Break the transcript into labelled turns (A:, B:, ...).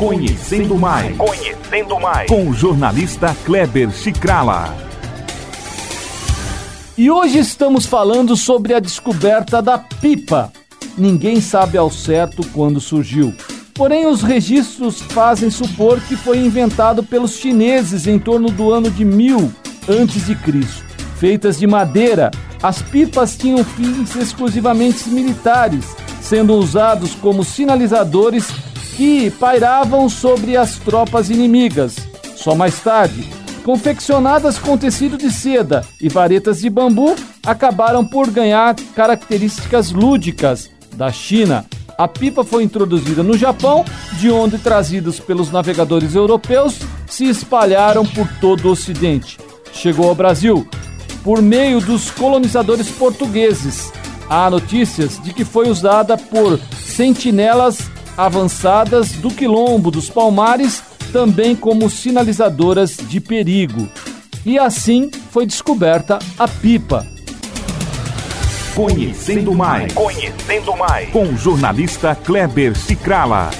A: Conhecendo mais. Conhecendo mais. Com o jornalista Kleber Chicrala.
B: E hoje estamos falando sobre a descoberta da pipa. Ninguém sabe ao certo quando surgiu. Porém, os registros fazem supor que foi inventado pelos chineses em torno do ano de 1000 antes de Cristo. Feitas de madeira, as pipas tinham fins exclusivamente militares, sendo usados como sinalizadores que pairavam sobre as tropas inimigas. Só mais tarde, confeccionadas com tecido de seda e varetas de bambu, acabaram por ganhar características lúdicas da China. A pipa foi introduzida no Japão, de onde trazidos pelos navegadores europeus se espalharam por todo o Ocidente. Chegou ao Brasil por meio dos colonizadores portugueses. Há notícias de que foi usada por sentinelas avançadas do quilombo dos Palmares, também como sinalizadoras de perigo. E assim foi descoberta a pipa.
A: Conhecendo mais. Conhecendo mais. Com o jornalista Kleber Cicrala.